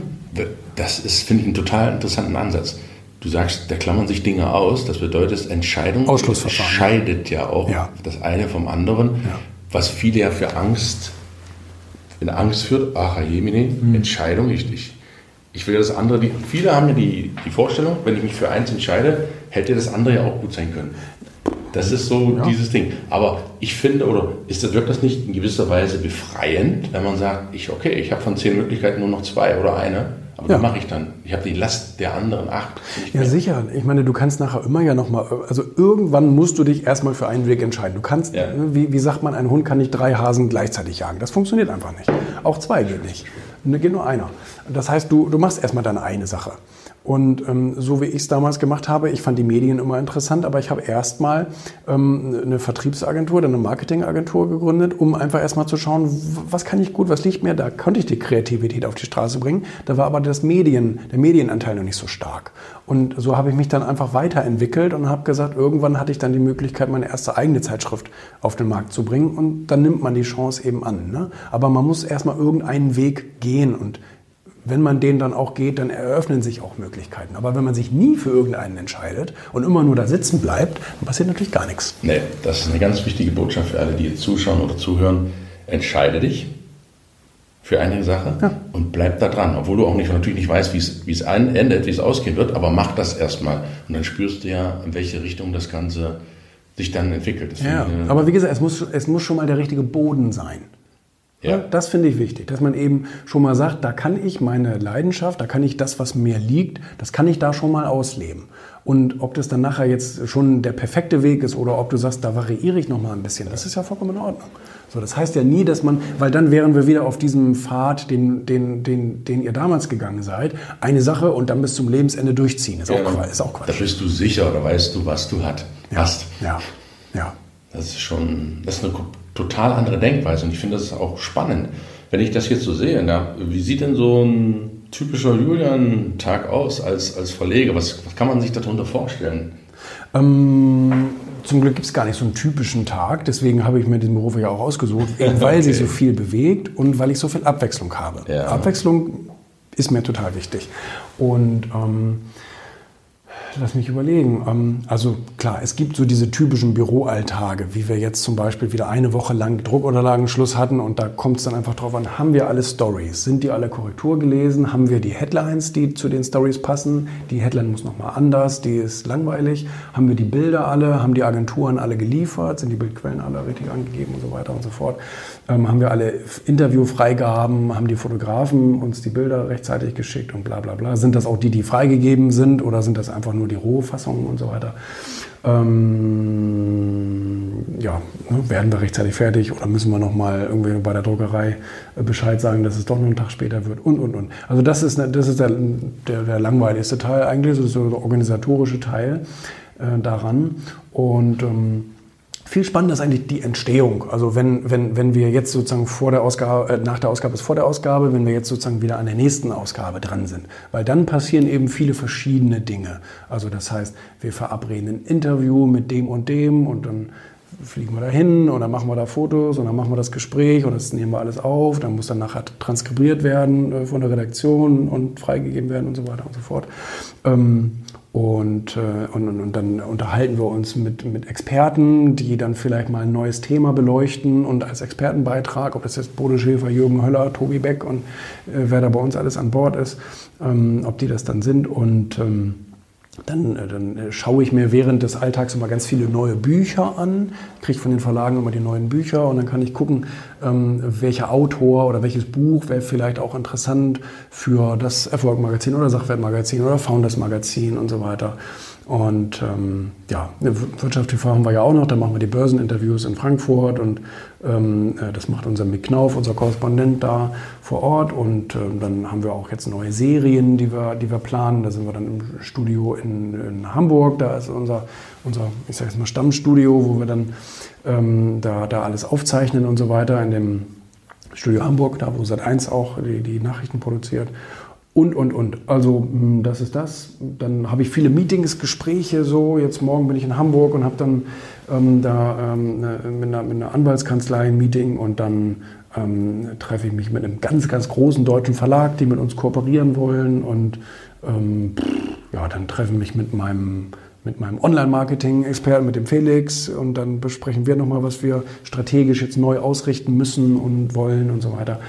Das ist, finde ich, einen total interessanten Ansatz. Du sagst, da klammern sich Dinge aus. Das bedeutet, Entscheidung scheidet ja auch ja. das eine vom anderen. Ja was viele ja für Angst, in Angst führt, ach Jemine, mhm. Entscheidung, ich, ich, ich will das andere, die, viele haben ja die, die Vorstellung, wenn ich mich für eins entscheide, hätte das andere ja auch gut sein können. Das ist so ja. dieses Ding. Aber ich finde, oder ist das, wirkt das nicht in gewisser Weise befreiend, wenn man sagt, ich, okay, ich habe von zehn Möglichkeiten nur noch zwei oder eine. Aber ja. mache ich dann? Ich habe die Last der anderen acht. Ja, sicher. Ich meine, du kannst nachher immer ja nochmal, also irgendwann musst du dich erstmal für einen Weg entscheiden. Du kannst, ja. Ne, wie, wie sagt man, ein Hund kann nicht drei Hasen gleichzeitig jagen. Das funktioniert einfach nicht. Auch zwei geht nicht. Da geht nur einer. Das heißt, du, du machst erstmal deine eine Sache. Und ähm, so wie ich es damals gemacht habe, ich fand die Medien immer interessant, aber ich habe erstmal ähm, eine Vertriebsagentur, dann eine Marketingagentur gegründet, um einfach erstmal zu schauen, was kann ich gut, was liegt mir. Da konnte ich die Kreativität auf die Straße bringen. Da war aber das Medien, der Medienanteil noch nicht so stark. Und so habe ich mich dann einfach weiterentwickelt und habe gesagt, irgendwann hatte ich dann die Möglichkeit, meine erste eigene Zeitschrift auf den Markt zu bringen. Und dann nimmt man die Chance eben an. Ne? Aber man muss erstmal irgendeinen Weg gehen und wenn man den dann auch geht, dann eröffnen sich auch Möglichkeiten. Aber wenn man sich nie für irgendeinen entscheidet und immer nur da sitzen bleibt, dann passiert natürlich gar nichts. Nee, das ist eine ganz wichtige Botschaft für alle, die jetzt zuschauen oder zuhören. Entscheide dich für eine Sache ja. und bleib da dran. Obwohl du auch nicht, natürlich nicht weißt, wie es, wie es endet, wie es ausgehen wird, aber mach das erstmal. Und dann spürst du ja, in welche Richtung das Ganze sich dann entwickelt. ja, aber wie gesagt, es muss, es muss schon mal der richtige Boden sein. Ja. Das finde ich wichtig, dass man eben schon mal sagt, da kann ich meine Leidenschaft, da kann ich das, was mir liegt, das kann ich da schon mal ausleben. Und ob das dann nachher jetzt schon der perfekte Weg ist oder ob du sagst, da variiere ich noch mal ein bisschen, das ist ja vollkommen in Ordnung. So, das heißt ja nie, dass man, weil dann wären wir wieder auf diesem Pfad, den, den, den, den ihr damals gegangen seid, eine Sache und dann bis zum Lebensende durchziehen. Ist, ja, auch, ist auch Quatsch. Da bist du sicher oder weißt du, was du hat, ja, hast. Ja, ja. Das ist schon, das ist eine total andere Denkweise. Und ich finde das auch spannend, wenn ich das jetzt so sehe. Na, wie sieht denn so ein typischer Julian-Tag aus als, als Verleger? Was, was kann man sich darunter vorstellen? Ähm, zum Glück gibt es gar nicht so einen typischen Tag, deswegen habe ich mir den Beruf ja auch ausgesucht, eben weil okay. sich so viel bewegt und weil ich so viel Abwechslung habe. Ja. Abwechslung ist mir total wichtig. Und ähm, Lass mich überlegen. Ähm, also klar, es gibt so diese typischen Büroalltage, wie wir jetzt zum Beispiel wieder eine Woche lang Druckunterlagenschluss hatten und da kommt es dann einfach drauf an, haben wir alle Stories? Sind die alle Korrektur gelesen? Haben wir die Headlines, die zu den Stories passen? Die Headline muss nochmal anders, die ist langweilig. Haben wir die Bilder alle? Haben die Agenturen alle geliefert? Sind die Bildquellen alle richtig angegeben und so weiter und so fort? Ähm, haben wir alle Interviewfreigaben? Haben die Fotografen uns die Bilder rechtzeitig geschickt und bla bla bla? Sind das auch die, die freigegeben sind oder sind das einfach nur nur die Rohfassung und so weiter. Ähm, ja, ne, werden wir rechtzeitig fertig oder müssen wir nochmal irgendwie bei der Druckerei äh, Bescheid sagen, dass es doch noch einen Tag später wird und, und, und. Also das ist, das ist der, der, der langweiligste Teil eigentlich, das ist der organisatorische Teil äh, daran. Und ähm, viel spannender ist eigentlich die Entstehung. Also wenn, wenn, wenn wir jetzt sozusagen vor der Ausgabe, äh, nach der Ausgabe ist vor der Ausgabe, wenn wir jetzt sozusagen wieder an der nächsten Ausgabe dran sind. Weil dann passieren eben viele verschiedene Dinge. Also das heißt, wir verabreden ein Interview mit dem und dem und dann fliegen wir da hin und dann machen wir da Fotos und dann machen wir das Gespräch und das nehmen wir alles auf. Dann muss dann nachher transkribiert werden äh, von der Redaktion und freigegeben werden und so weiter und so fort. Ähm, und, äh, und, und, dann unterhalten wir uns mit, mit Experten, die dann vielleicht mal ein neues Thema beleuchten und als Expertenbeitrag, ob das jetzt Bode Schäfer, Jürgen Höller, Tobi Beck und äh, wer da bei uns alles an Bord ist, ähm, ob die das dann sind. Und ähm, dann, äh, dann, äh, schaue ich mir während des Alltags immer ganz viele neue Bücher an, kriege von den Verlagen immer die neuen Bücher und dann kann ich gucken, ähm, welcher Autor oder welches Buch wäre vielleicht auch interessant für das Erfolgmagazin oder Sachwertmagazin oder Founders Magazin und so weiter. Und ähm, ja, TV haben wir ja auch noch, da machen wir die Börseninterviews in Frankfurt und ähm, äh, das macht unser Mick Knauf, unser Korrespondent da vor Ort. Und ähm, dann haben wir auch jetzt neue Serien, die wir, die wir planen. Da sind wir dann im Studio in, in Hamburg, da ist unser, unser ich sage jetzt mal Stammstudio, wo wir dann ähm, da, da alles aufzeichnen und so weiter in dem Studio Hamburg, da wo Sat1 auch die, die Nachrichten produziert. Und, und, und. Also hm, das ist das. Dann habe ich viele Meetings, Gespräche so. Jetzt morgen bin ich in Hamburg und habe dann ähm, da ähm, mit, einer, mit, einer, Anwaltskanzlei ein Meeting und dann ähm, treffe ich mich mit einem ganz, ganz großen deutschen Verlag, die mit uns kooperieren wollen. Und ähm, ja, dann treffe ich mich mit meinem mit meinem Online-Marketing-Experten, mit dem Felix und dann besprechen wir nochmal, was wir strategisch jetzt neu ausrichten müssen und wollen und so weiter.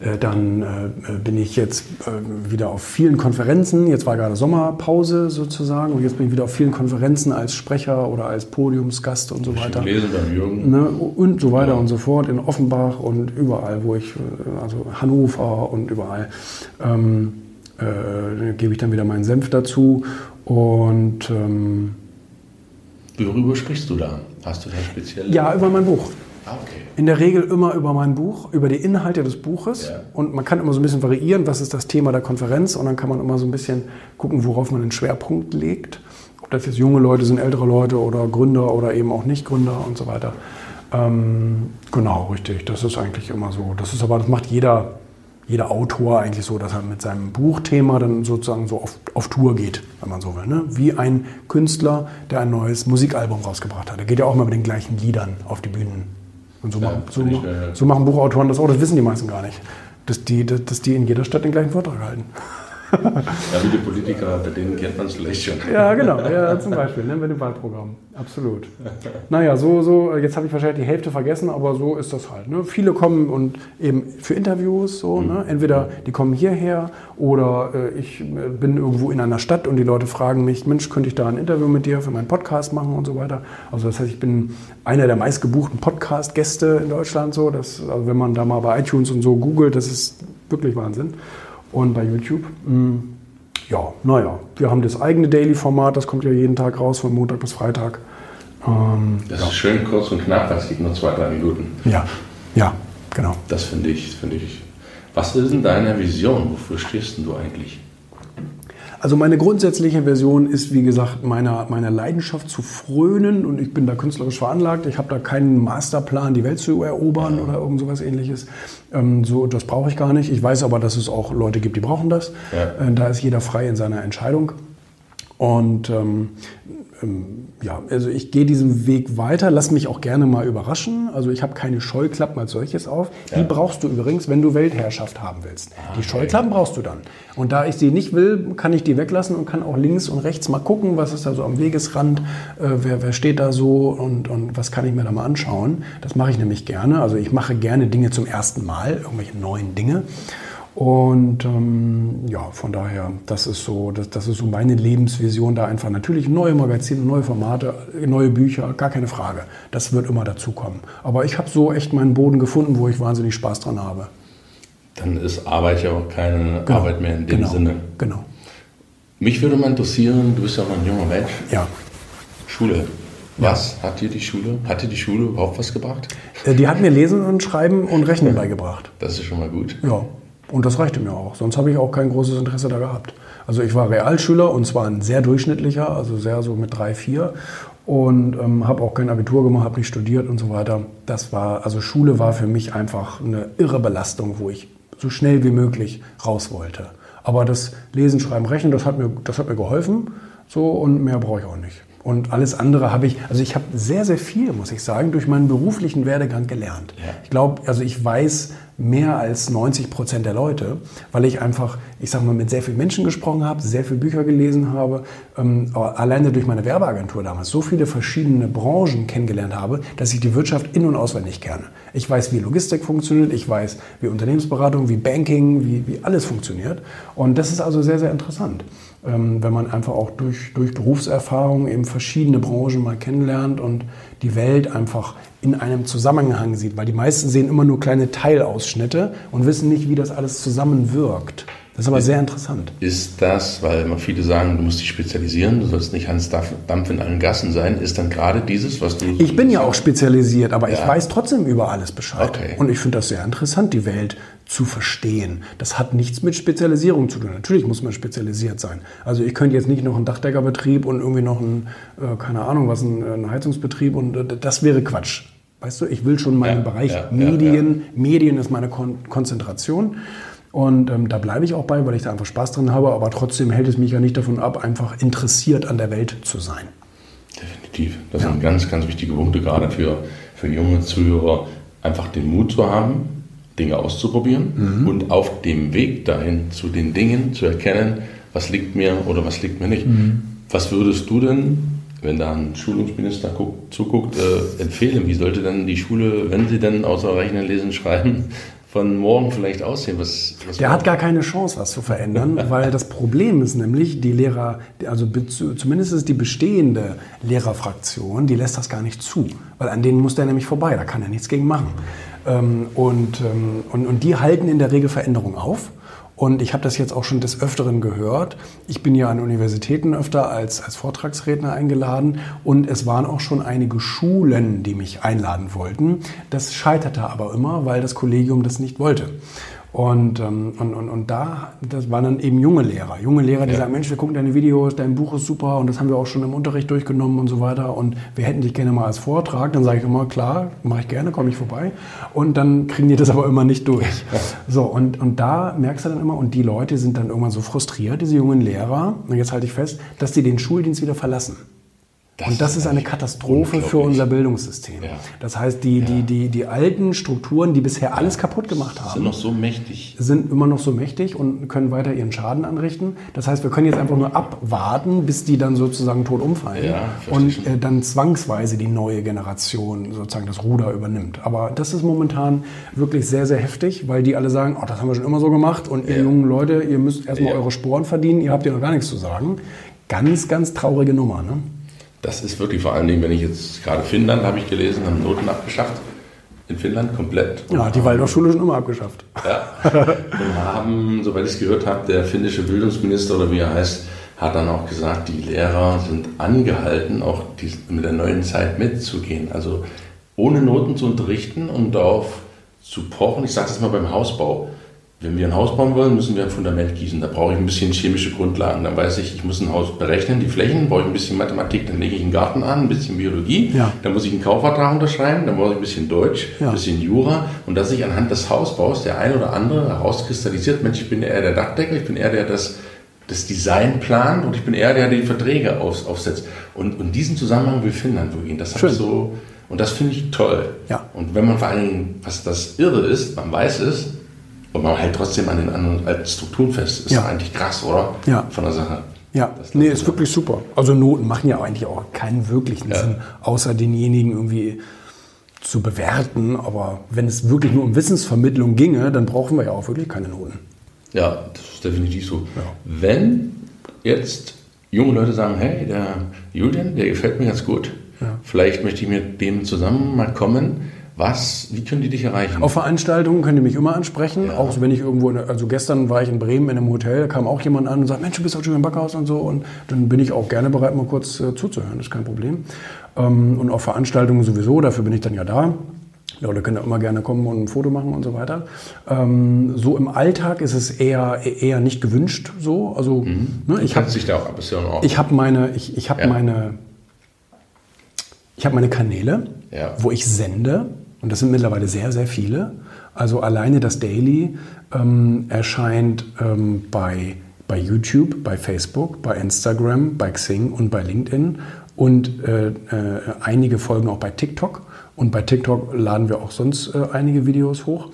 Äh, dann äh, bin ich jetzt äh, wieder auf vielen Konferenzen. Jetzt war gerade Sommerpause sozusagen und jetzt bin ich wieder auf vielen Konferenzen als Sprecher oder als Podiumsgast und so weiter. Lesen beim Jürgen. Ne? Und so weiter ja. und so fort in Offenbach und überall, wo ich, also Hannover und überall, ähm, äh, gebe ich dann wieder meinen Senf dazu. Und ähm, worüber sprichst du da? Hast du da speziell? Ja, über mein Buch. Ah, okay. In der Regel immer über mein Buch, über die Inhalte des Buches. Ja. Und man kann immer so ein bisschen variieren, was ist das Thema der Konferenz. Und dann kann man immer so ein bisschen gucken, worauf man den Schwerpunkt legt. Ob das jetzt junge Leute sind, ältere Leute oder Gründer oder eben auch nicht Gründer und so weiter. Ähm, genau, richtig. Das ist eigentlich immer so. Das ist aber, das macht jeder, jeder Autor eigentlich so, dass er mit seinem Buchthema dann sozusagen so auf, auf Tour geht, wenn man so will. Ne? Wie ein Künstler, der ein neues Musikalbum rausgebracht hat. Der geht ja auch immer mit den gleichen Liedern auf die Bühnen. Und so, ja, machen, so, so machen Buchautoren das auch, das wissen die meisten gar nicht. Dass die, dass die in jeder Stadt den gleichen Vortrag halten ja, wie die Politiker, bei denen kennt man es vielleicht schon. Ja, genau, ja, zum Beispiel, ne, mit dem Wahlprogramm. Absolut. Naja, so, so, jetzt habe ich wahrscheinlich die Hälfte vergessen, aber so ist das halt. Ne? Viele kommen und eben für Interviews, so, ne? mhm. ne? entweder die kommen hierher oder äh, ich äh, bin irgendwo in einer Stadt und die Leute fragen mich, Mensch, könnte ich da ein Interview mit dir für meinen Podcast machen und so weiter. Also das heißt, ich bin einer der meistgebuchten Podcast-Gäste in Deutschland. So, dass, also wenn man da mal bei iTunes und so googelt, das ist wirklich Wahnsinn und bei YouTube. Mm, ja, naja, wir haben das eigene Daily-Format, das kommt ja jeden Tag raus, von Montag bis Freitag. Ähm, das ja. ist schön kurz und knapp, das geht nur zwei, drei Minuten. Ja, ja, genau. Das finde ich, finde ich. Was ist denn deine Vision? Wofür stehst du eigentlich? Also meine grundsätzliche Version ist, wie gesagt, meiner, meiner Leidenschaft zu frönen und ich bin da künstlerisch veranlagt. Ich habe da keinen Masterplan, die Welt zu erobern ja. oder irgend sowas ähnliches. Ähm, so, das brauche ich gar nicht. Ich weiß aber, dass es auch Leute gibt, die brauchen das. Ja. Äh, da ist jeder frei in seiner Entscheidung. Und ähm, ähm, ja, also ich gehe diesen Weg weiter, lass mich auch gerne mal überraschen. Also ich habe keine Scheuklappen als solches auf. Ja. Die brauchst du übrigens, wenn du Weltherrschaft haben willst. Ah, die Scheuklappen brauchst du dann. Und da ich sie nicht will, kann ich die weglassen und kann auch links und rechts mal gucken, was ist da so am Wegesrand, äh, wer, wer steht da so und, und was kann ich mir da mal anschauen. Das mache ich nämlich gerne. Also ich mache gerne Dinge zum ersten Mal, irgendwelche neuen Dinge. Und ähm, ja, von daher, das ist so, das, das ist so meine Lebensvision da einfach. Natürlich neue Magazine, neue Formate, neue Bücher, gar keine Frage. Das wird immer dazukommen. Aber ich habe so echt meinen Boden gefunden, wo ich wahnsinnig Spaß dran habe. Dann ist Arbeit ja auch keine genau, Arbeit mehr in dem genau, Sinne. Genau. Mich würde mal interessieren, du bist ja noch ein junger Mensch. Ja. Schule. Was ja. hat dir die Schule? Hat dir die Schule überhaupt was gebracht? Äh, die hat mir Lesen und Schreiben und Rechnen beigebracht. Das ist schon mal gut. Ja. Und das reichte mir auch. Sonst habe ich auch kein großes Interesse da gehabt. Also ich war Realschüler und zwar ein sehr durchschnittlicher, also sehr so mit drei, vier. und ähm, habe auch kein Abitur gemacht, habe nicht studiert und so weiter. Das war, also Schule war für mich einfach eine irre Belastung, wo ich so schnell wie möglich raus wollte. Aber das Lesen, Schreiben, Rechnen, das hat mir, das hat mir geholfen. So und mehr brauche ich auch nicht. Und alles andere habe ich, also ich habe sehr, sehr viel, muss ich sagen, durch meinen beruflichen Werdegang gelernt. Ja. Ich glaube, also ich weiß mehr als 90 Prozent der Leute, weil ich einfach, ich sage mal, mit sehr vielen Menschen gesprochen habe, sehr viele Bücher gelesen habe, ähm, alleine durch meine Werbeagentur damals so viele verschiedene Branchen kennengelernt habe, dass ich die Wirtschaft in- und auswendig kenne. Ich weiß, wie Logistik funktioniert, ich weiß, wie Unternehmensberatung, wie Banking, wie, wie alles funktioniert. Und das ist also sehr, sehr interessant. Ähm, wenn man einfach auch durch, durch Berufserfahrung eben verschiedene Branchen mal kennenlernt und die Welt einfach in einem Zusammenhang sieht. Weil die meisten sehen immer nur kleine Teilausschnitte und wissen nicht, wie das alles zusammenwirkt. Das ist aber sehr interessant. Ist das, weil immer viele sagen, du musst dich spezialisieren, du sollst nicht Hans Dampf in allen Gassen sein, ist dann gerade dieses, was du. Ich bin ja auch spezialisiert, aber ja. ich weiß trotzdem über alles Bescheid. Okay. Und ich finde das sehr interessant, die Welt zu verstehen. Das hat nichts mit Spezialisierung zu tun. Natürlich muss man spezialisiert sein. Also ich könnte jetzt nicht noch einen Dachdeckerbetrieb und irgendwie noch einen, äh, keine Ahnung, was, einen, einen Heizungsbetrieb und äh, das wäre Quatsch. Weißt du, ich will schon meinen ja, Bereich ja, Medien, Medien ist meine Kon Konzentration. Und ähm, da bleibe ich auch bei, weil ich da einfach Spaß drin habe. Aber trotzdem hält es mich ja nicht davon ab, einfach interessiert an der Welt zu sein. Definitiv. Das ja. sind ganz, ganz wichtige Punkte, gerade für, für junge Zuhörer, einfach den Mut zu haben, Dinge auszuprobieren mhm. und auf dem Weg dahin zu den Dingen zu erkennen, was liegt mir oder was liegt mir nicht. Mhm. Was würdest du denn, wenn da ein Schulungsminister guckt, zuguckt, äh, empfehlen? Wie sollte denn die Schule, wenn sie denn außer Rechnen, Lesen, Schreiben, von morgen vielleicht aussehen? Was, was der hat gar keine Chance, was zu verändern, weil das Problem ist nämlich, die Lehrer, also zumindest ist die bestehende Lehrerfraktion, die lässt das gar nicht zu, weil an denen muss der nämlich vorbei, da kann er nichts gegen machen. Ähm, und, ähm, und, und die halten in der Regel Veränderungen auf. Und ich habe das jetzt auch schon des Öfteren gehört. Ich bin ja an Universitäten öfter als, als Vortragsredner eingeladen und es waren auch schon einige Schulen, die mich einladen wollten. Das scheiterte aber immer, weil das Kollegium das nicht wollte. Und, ähm, und, und, und da, das waren dann eben junge Lehrer. Junge Lehrer, die ja. sagen, Mensch, wir gucken deine Videos, dein Buch ist super und das haben wir auch schon im Unterricht durchgenommen und so weiter und wir hätten dich gerne mal als Vortrag. Dann sage ich immer, klar, mache ich gerne, komme ich vorbei. Und dann kriegen die das aber immer nicht durch. So, und, und da merkst du dann immer, und die Leute sind dann irgendwann so frustriert, diese jungen Lehrer, und jetzt halte ich fest, dass die den Schuldienst wieder verlassen. Das und das ist eine Katastrophe für unser Bildungssystem. Ja. Das heißt, die, ja. die, die, die alten Strukturen, die bisher alles kaputt gemacht haben, sind noch so mächtig. Sind immer noch so mächtig und können weiter ihren Schaden anrichten. Das heißt, wir können jetzt einfach nur abwarten, bis die dann sozusagen tot umfallen und äh, dann zwangsweise die neue Generation sozusagen das Ruder übernimmt. Aber das ist momentan wirklich sehr, sehr heftig, weil die alle sagen, oh, das haben wir schon immer so gemacht und ihr jungen Leute, ihr müsst erstmal eure Sporen verdienen, ihr habt ja noch gar nichts zu sagen. Ganz, ganz traurige Nummer. Ne? Das ist wirklich vor allen Dingen, wenn ich jetzt gerade Finnland habe ich gelesen, haben Noten abgeschafft. In Finnland komplett. Ja, die Waldorfschule schon immer abgeschafft. Ja. Und haben, soweit ich es gehört habe, der finnische Bildungsminister oder wie er heißt, hat dann auch gesagt, die Lehrer sind angehalten, auch die, mit der neuen Zeit mitzugehen. Also ohne Noten zu unterrichten und darauf zu pochen. Ich sage das mal beim Hausbau. Wenn wir ein Haus bauen wollen, müssen wir ein Fundament gießen. Da brauche ich ein bisschen chemische Grundlagen. Dann weiß ich, ich muss ein Haus berechnen, die Flächen, brauche ich ein bisschen Mathematik, dann lege ich einen Garten an, ein bisschen Biologie. Ja. Dann muss ich einen Kaufvertrag unterschreiben, dann brauche ich ein bisschen Deutsch, ja. ein bisschen Jura. Und dass sich anhand des Hausbaus der ein oder andere herauskristallisiert, Mensch, ich bin eher der Dachdecker, ich bin eher der, der das, das Design plant und ich bin eher der, der die Verträge auf, aufsetzt. Und, und diesen Zusammenhang will Finnland gehen. Das habe ich so, und das finde ich toll. Ja. Und wenn man vor allen Dingen, was das Irre ist, man weiß es, und man hält trotzdem an den anderen alten Strukturen fest. Ist ja. eigentlich krass, oder? Ja. Von der Sache. Ja, nee, ist wirklich super. Also Noten machen ja eigentlich auch keinen wirklichen ja. Sinn, außer denjenigen irgendwie zu bewerten. Aber wenn es wirklich nur um Wissensvermittlung ginge, dann brauchen wir ja auch wirklich keine Noten. Ja, das ist definitiv so. Ja. Wenn jetzt junge Leute sagen, hey, der Julian, der gefällt mir ganz gut. Ja. Vielleicht möchte ich mit dem zusammen mal kommen was, wie können die dich erreichen? Auf Veranstaltungen können die mich immer ansprechen. Ja. Auch wenn ich irgendwo, also gestern war ich in Bremen in einem Hotel, kam auch jemand an und sagt, Mensch, du bist auch schon im Backhaus und so. Und dann bin ich auch gerne bereit, mal kurz äh, zuzuhören, das ist kein Problem. Ähm, und auf Veranstaltungen sowieso, dafür bin ich dann ja da. Ja, Leute können ja immer gerne kommen und ein Foto machen und so weiter. Ähm, so im Alltag ist es eher, eher nicht gewünscht so. Also, mhm. ne, ich habe sich da auch ist ja auch Ich habe meine, ich, ich habe ja. meine Ich habe meine Kanäle, Ja. wo ich sende. Und das sind mittlerweile sehr, sehr viele. Also alleine das Daily ähm, erscheint ähm, bei, bei YouTube, bei Facebook, bei Instagram, bei Xing und bei LinkedIn. Und äh, äh, einige folgen auch bei TikTok. Und bei TikTok laden wir auch sonst äh, einige Videos hoch.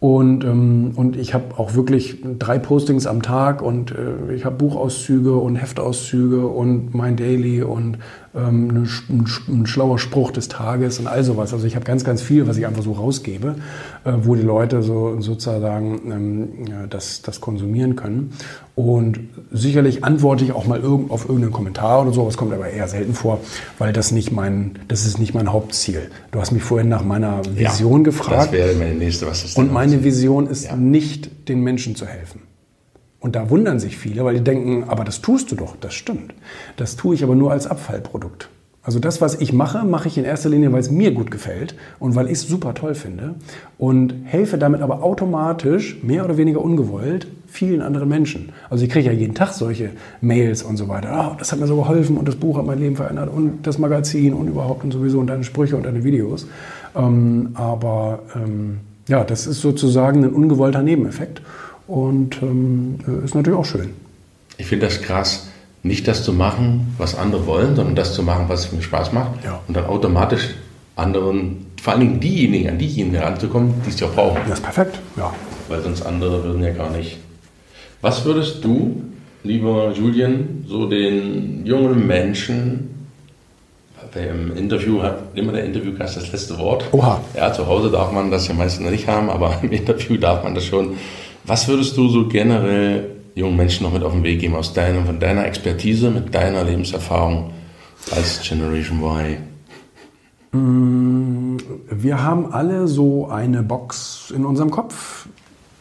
Und, ähm, und ich habe auch wirklich drei Postings am Tag und äh, ich habe Buchauszüge und Heftauszüge und mein Daily und ähm, ein, sch- ein, ein schlauer Spruch des Tages und all sowas. Also ich habe ganz, ganz viel, was ich einfach so rausgebe, äh, wo die Leute so sozusagen ähm, ja, das, das konsumieren können. Und sicherlich antworte ich auch mal irgend, auf irgendeinen Kommentar oder so, das kommt aber eher selten vor, weil das nicht mein, das ist nicht mein Hauptziel. Du hast mich vorhin nach meiner Vision gefragt. Das wäre meine nächste, was ist Und meine Vision ist Ja. nicht, den Menschen zu helfen. Und da wundern sich viele, weil die denken, aber das tust du doch. Das stimmt. Das tue ich aber nur als Abfallprodukt. Also das, was ich mache, mache ich in erster Linie, weil es mir gut gefällt und weil ich es super toll finde und helfe damit aber automatisch, mehr oder weniger ungewollt, vielen anderen Menschen. Also ich kriege ja jeden Tag solche Mails und so weiter. Ah, das hat mir so geholfen und das Buch hat mein Leben verändert und das Magazin und überhaupt und sowieso und deine Sprüche und deine Videos. Ähm, aber ähm, ja, das ist sozusagen ein ungewollter Nebeneffekt und ähm, ist natürlich auch schön. Ich finde das krass, nicht das zu machen, was andere wollen, sondern das zu machen, was mir Spaß macht. Ja. Und dann automatisch anderen, vor allen Dingen diejenigen, an diejenigen heranzukommen, die es ja brauchen. Das ist perfekt, ja. Weil sonst andere würden ja gar nicht. Was würdest du, lieber Julian, so den jungen Menschen, im Interview hat immer der Interviewgast das letzte Wort. Oha. Ja, zu Hause darf man das ja meistens nicht haben, aber im Interview darf man das schon. Was würdest du so generell jungen Menschen noch mit auf den Weg geben aus deiner, von deiner Expertise, mit deiner Lebenserfahrung als Generation Y? Wir haben alle so eine Box in unserem Kopf,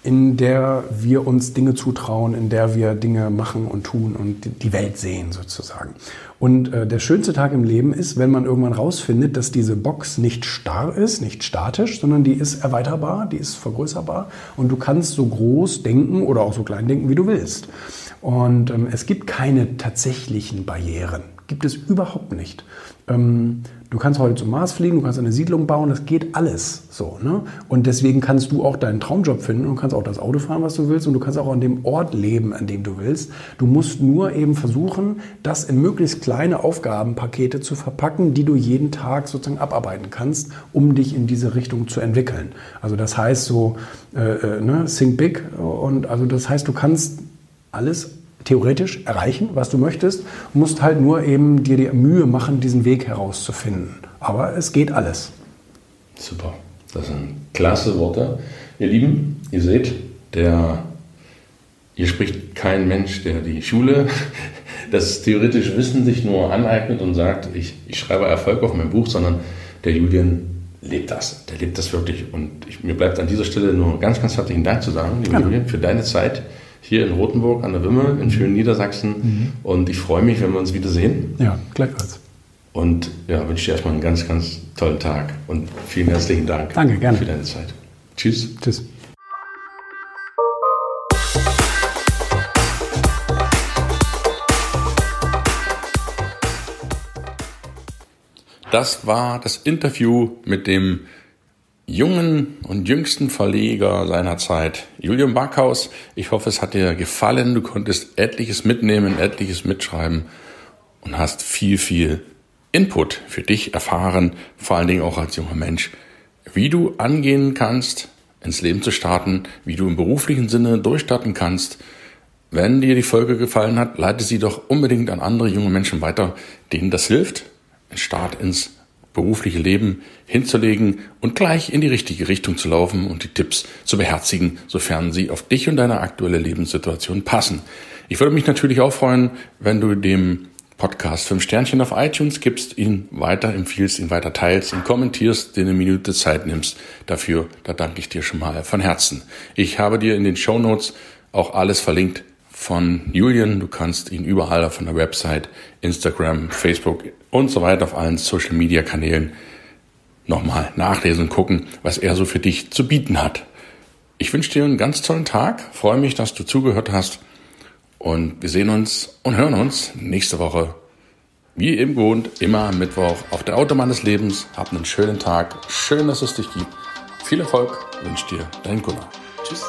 in der wir uns Dinge zutrauen, in der wir Dinge machen und tun und die Welt sehen sozusagen. Und äh, der schönste Tag im Leben ist, wenn man irgendwann rausfindet, dass diese Box nicht starr ist, nicht statisch, sondern die ist erweiterbar, die ist vergrößerbar und du kannst so groß denken oder auch so klein denken, wie du willst. Und ähm, es gibt keine tatsächlichen Barrieren. Gibt es überhaupt nicht. Ähm, du kannst heute zum Mars fliegen, du kannst eine Siedlung bauen, das geht alles so. Ne? Und deswegen kannst du auch deinen Traumjob finden und kannst auch das Auto fahren, was du willst und du kannst auch an dem Ort leben, an dem du willst. Du musst nur eben versuchen, das in möglichst kleine Aufgabenpakete zu verpacken, die du jeden Tag sozusagen abarbeiten kannst, um dich in diese Richtung zu entwickeln. Also das heißt so, äh, äh, ne, think big und also das heißt, du kannst alles theoretisch erreichen, was du möchtest, musst halt nur eben dir die Mühe machen, diesen Weg herauszufinden. Aber es geht alles. Super. Das sind klasse Worte. Ihr Lieben, ihr seht, der, hier spricht kein Mensch, der die Schule, das theoretische Wissen sich nur aneignet und sagt, ich, ich schreibe Erfolg auf mein Buch, sondern der Julian lebt das. Der lebt das wirklich. Und ich, mir bleibt an dieser Stelle nur ganz, ganz herzlichen Dank zu sagen, lieber Gerne. Julian, für deine Zeit hier in Rothenburg an der Wümme, in schönen Niedersachsen. Und ich freue mich, wenn wir uns wiedersehen. Ja, gleichfalls. Und ja, wünsche dir erstmal einen ganz, ganz tollen Tag und vielen herzlichen Dank Danke, gerne. für deine Zeit. Tschüss. Tschüss. Das war das Interview mit dem jungen und jüngsten Verleger seiner Zeit, Julian Backhaus. Ich hoffe, es hat dir gefallen. Du konntest etliches mitnehmen, etliches mitschreiben und hast viel, viel Input für dich erfahren, vor allen Dingen auch als junger Mensch, wie du angehen kannst, ins Leben zu starten, wie du im beruflichen Sinne durchstarten kannst. Wenn dir die Folge gefallen hat, leite sie doch unbedingt an andere junge Menschen weiter, denen das hilft, Start ins berufliche Leben hinzulegen und gleich in die richtige Richtung zu laufen und die Tipps zu beherzigen, sofern sie auf dich und deine aktuelle Lebenssituation passen. Ich würde mich natürlich auch freuen, wenn du dem Podcast fünf Sternchen auf iTunes gibst, ihn weiter empfiehlst, ihn weiter teilst, ihn kommentierst, dir eine Minute Zeit nimmst. Dafür, da danke ich dir schon mal von Herzen. Ich habe dir in den Show Notes auch alles verlinkt von Julian. Du kannst ihn überall von der Website, Instagram, Facebook und so weiter auf allen Social Media Kanälen nochmal nachlesen und gucken, was er so für dich zu bieten hat. Ich wünsche dir einen ganz tollen Tag, freue mich, dass du zugehört hast und wir sehen uns und hören uns nächste Woche Wie eben gewohnt, immer am Mittwoch auf der Autobahn des Lebens. Hab einen schönen Tag. Schön, dass es dich gibt. Viel Erfolg wünscht dir dein Gunnar. Tschüss.